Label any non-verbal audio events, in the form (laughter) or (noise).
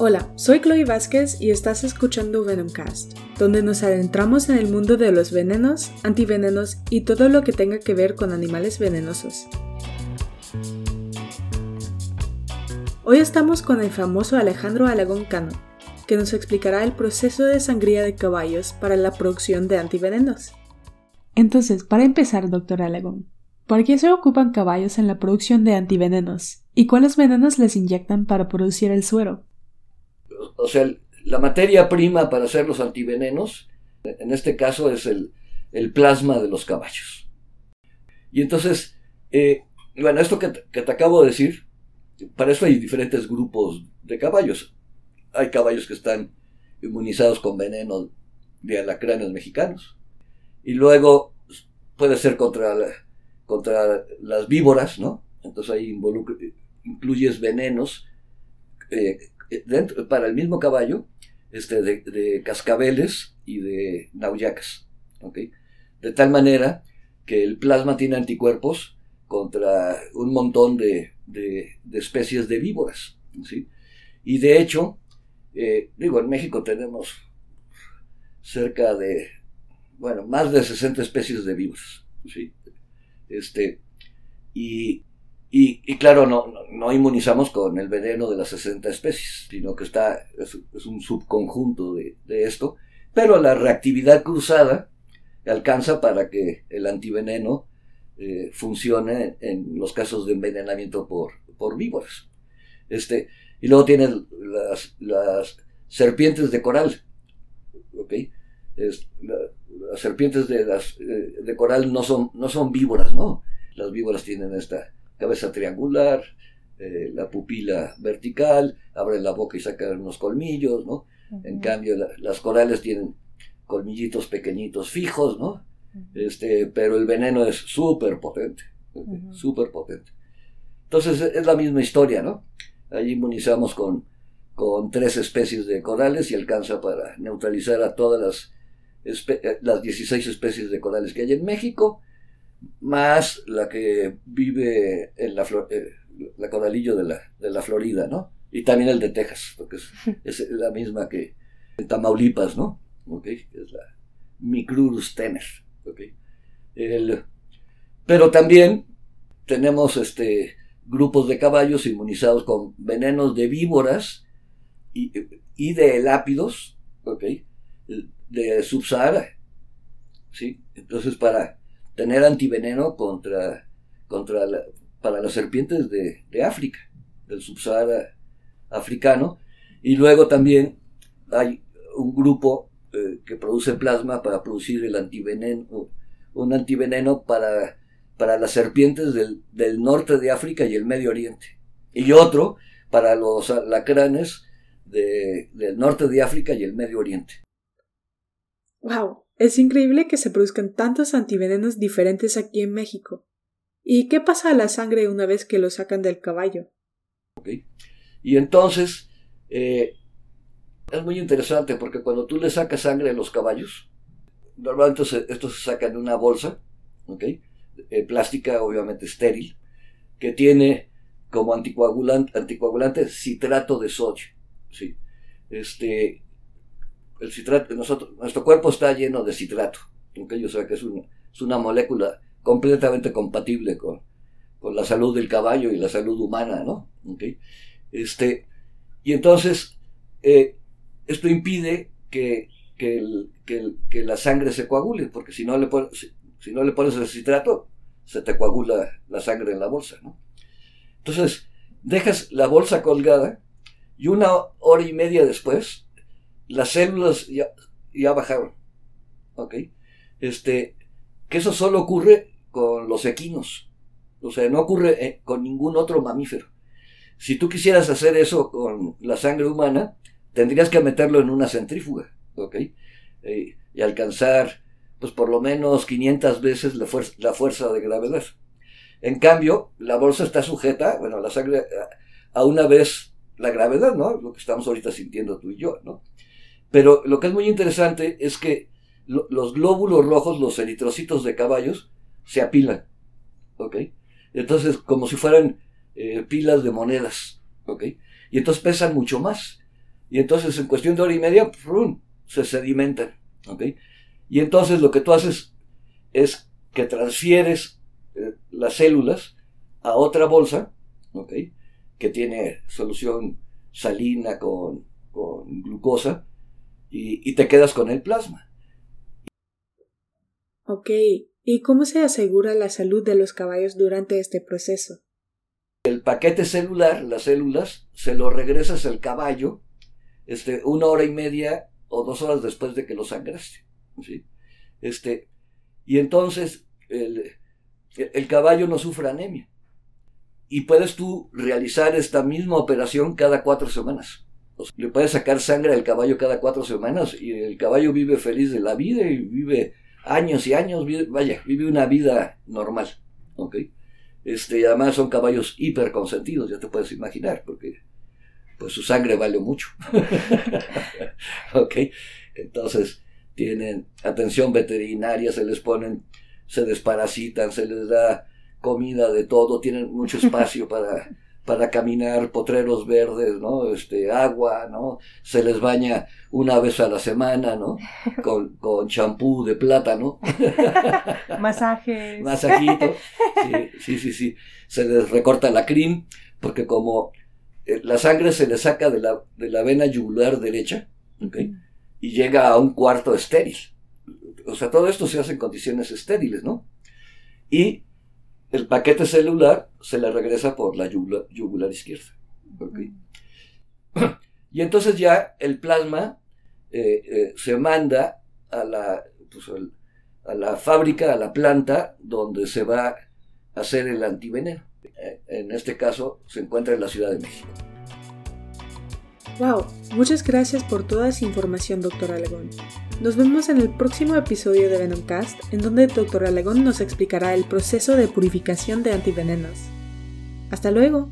Hola, soy Chloe Vázquez y estás escuchando Venomcast, donde nos adentramos en el mundo de los venenos, antivenenos y todo lo que tenga que ver con animales venenosos. Hoy estamos con el famoso Alejandro Alagón Cano, que nos explicará el proceso de sangría de caballos para la producción de antivenenos. Entonces, para empezar, doctor Alagón, ¿por qué se ocupan caballos en la producción de antivenenos? ¿Y cuáles venenos les inyectan para producir el suero? O sea, la materia prima para hacer los antivenenos, en este caso es el, plasma de los caballos. Y entonces, eh, bueno, esto que, te acabo de decir, para eso hay diferentes grupos de caballos. Hay caballos que están inmunizados con veneno de alacranes mexicanos. Y luego puede ser contra, contra las víboras, ¿no? Entonces ahí incluyes venenos eh, para el mismo caballo este, de, cascabeles y de nauyacas. De tal manera que el plasma tiene anticuerpos contra un montón de, especies de víboras. Y de hecho, eh, digo, en México tenemos cerca de, bueno, más de 60 especies de víboras. Este, y y, claro, no, no, inmunizamos con el veneno de las 60 especies, sino que está, es, un subconjunto de, esto, pero la reactividad cruzada alcanza para que el antiveneno eh, funcione en los casos de envenenamiento por, por víboras. Este, y luego tienen las, las serpientes de coral. ¿okay? las serpientes de, las, eh, de coral no son, no son víboras, ¿no? Las víboras tienen esta cabeza triangular, eh, la pupila vertical, abren la boca y sacan unos colmillos, ¿no? En cambio, las corales tienen colmillitos pequeñitos fijos, ¿no? este, pero el veneno es súper potente, súper potente. Entonces es la misma historia, ¿no? Allí inmunizamos con, con tres especies de corales y alcanza para neutralizar a todas las, eh, las 16 especies de corales que hay en México más la que vive en la, eh, la coralillo de la, de la Florida, ¿no? Y también el de Texas, porque es, (laughs) la misma que en Tamaulipas, ¿no? ¿Okay? Es la Micrurus tener, ¿okay? pero también tenemos este, grupos de caballos inmunizados con venenos de víboras y, y de lápidos, ¿ok? De subsahara, ¿sí? Entonces, para tener antiveneno contra, contra para las serpientes de, África, del subsahara africano. Y luego también hay un grupo eh, que produce plasma para producir el antiveneno, un antiveneno para, para las serpientes del, norte de África y el Medio Oriente. Y otro para los alacranes del norte de África y el Medio Oriente. ¡Wow! Es increíble que se produzcan tantos antivenenos diferentes aquí en México. ¿Y qué pasa a la sangre una vez que lo sacan del caballo? Y entonces, eh, es muy interesante porque cuando tú le sacas sangre a los caballos, normalmente esto se saca en una bolsa, eh, plástica, obviamente estéril, que tiene como anticoagulante, anticoagulante citrato de sodio. ¿sí? Este, el citrato, nosotros, nuestro cuerpo está lleno de citrato, ¿okay? o sea que es una, es una molécula completamente compatible con, con, la salud del caballo y la salud humana, ¿no? ¿Okay? Este, y entonces, eh, esto impide que, que, el, que, que, la sangre se coagule, porque si no, le pones, si, no le pones el citrato, se te coagula la sangre en la bolsa, ¿no? Entonces, dejas la bolsa colgada y una hora y media después las células ya, bajaron. ¿Ok? Este, que eso solo ocurre con los equinos. O sea, no ocurre eh, con ningún otro mamífero. Si tú quisieras hacer eso con la sangre humana, tendrías que meterlo en una centrífuga, ¿ok? Eh, y alcanzar, pues por lo menos 500 veces la, fuerza, la fuerza de gravedad. En cambio, la bolsa está sujeta, bueno, la sangre, a una vez la gravedad, ¿no? Lo que estamos ahorita sintiendo tú y yo, ¿no? Pero lo que es muy interesante es que los glóbulos rojos, los eritrocitos de caballos, se apilan. ¿Ok? Entonces, como si fueran eh, pilas de monedas. ¿Ok? Y entonces pesan mucho más. y entonces en cuestión de hora y media se sedimentan. Y entonces lo que tú haces es que transfieres eh, las células a otra bolsa que tiene solución salina con, glucosa y, y te quedas con el plasma. Ok, ¿y cómo se asegura la salud de los caballos durante este proceso? El paquete celular, las células, se lo regresas al caballo este, una hora y media o dos horas después de que lo sangraste. ¿sí? Este, y entonces el, el caballo no sufre anemia. Y puedes tú realizar esta misma operación cada cuatro semanas. Le puedes sacar sangre al caballo cada cuatro semanas y el caballo vive feliz de la vida y vive años y años, vaya, vive una vida normal. ¿ok? Este, y además son caballos hiper consentidos, ya te puedes imaginar, porque pues su sangre vale mucho. (laughs) ok, entonces tienen atención veterinaria, se les ponen, se desparasitan, se les da comida de todo, tienen mucho espacio para, para caminar, potreros verdes, ¿no? Este, agua, ¿no? Se les baña una vez a la semana, ¿no? (laughs) Con, con champú de plátano. (laughs) Masajes. Masajito. (laughs) Sí, sí, sí, sí. Se les recorta la crin, porque como eh, la sangre se le saca de la, de la vena yugular derecha y llega a un cuarto estéril. O sea, todo esto se hace en condiciones estériles, ¿no? Y el paquete celular se le regresa por la yugular, izquierda. (clears throat) Y entonces ya el plasma eh, eh, se manda a la, pues, a la fábrica, a la planta, donde se va a hacer el antiveneno. Eh, en este caso se encuentra en la Ciudad de México. Wow, muchas gracias por toda esa información, doctor Alegón. Nos vemos en el próximo episodio de Venomcast, en donde el doctor Alegón nos explicará el proceso de purificación de antivenenos. Hasta luego.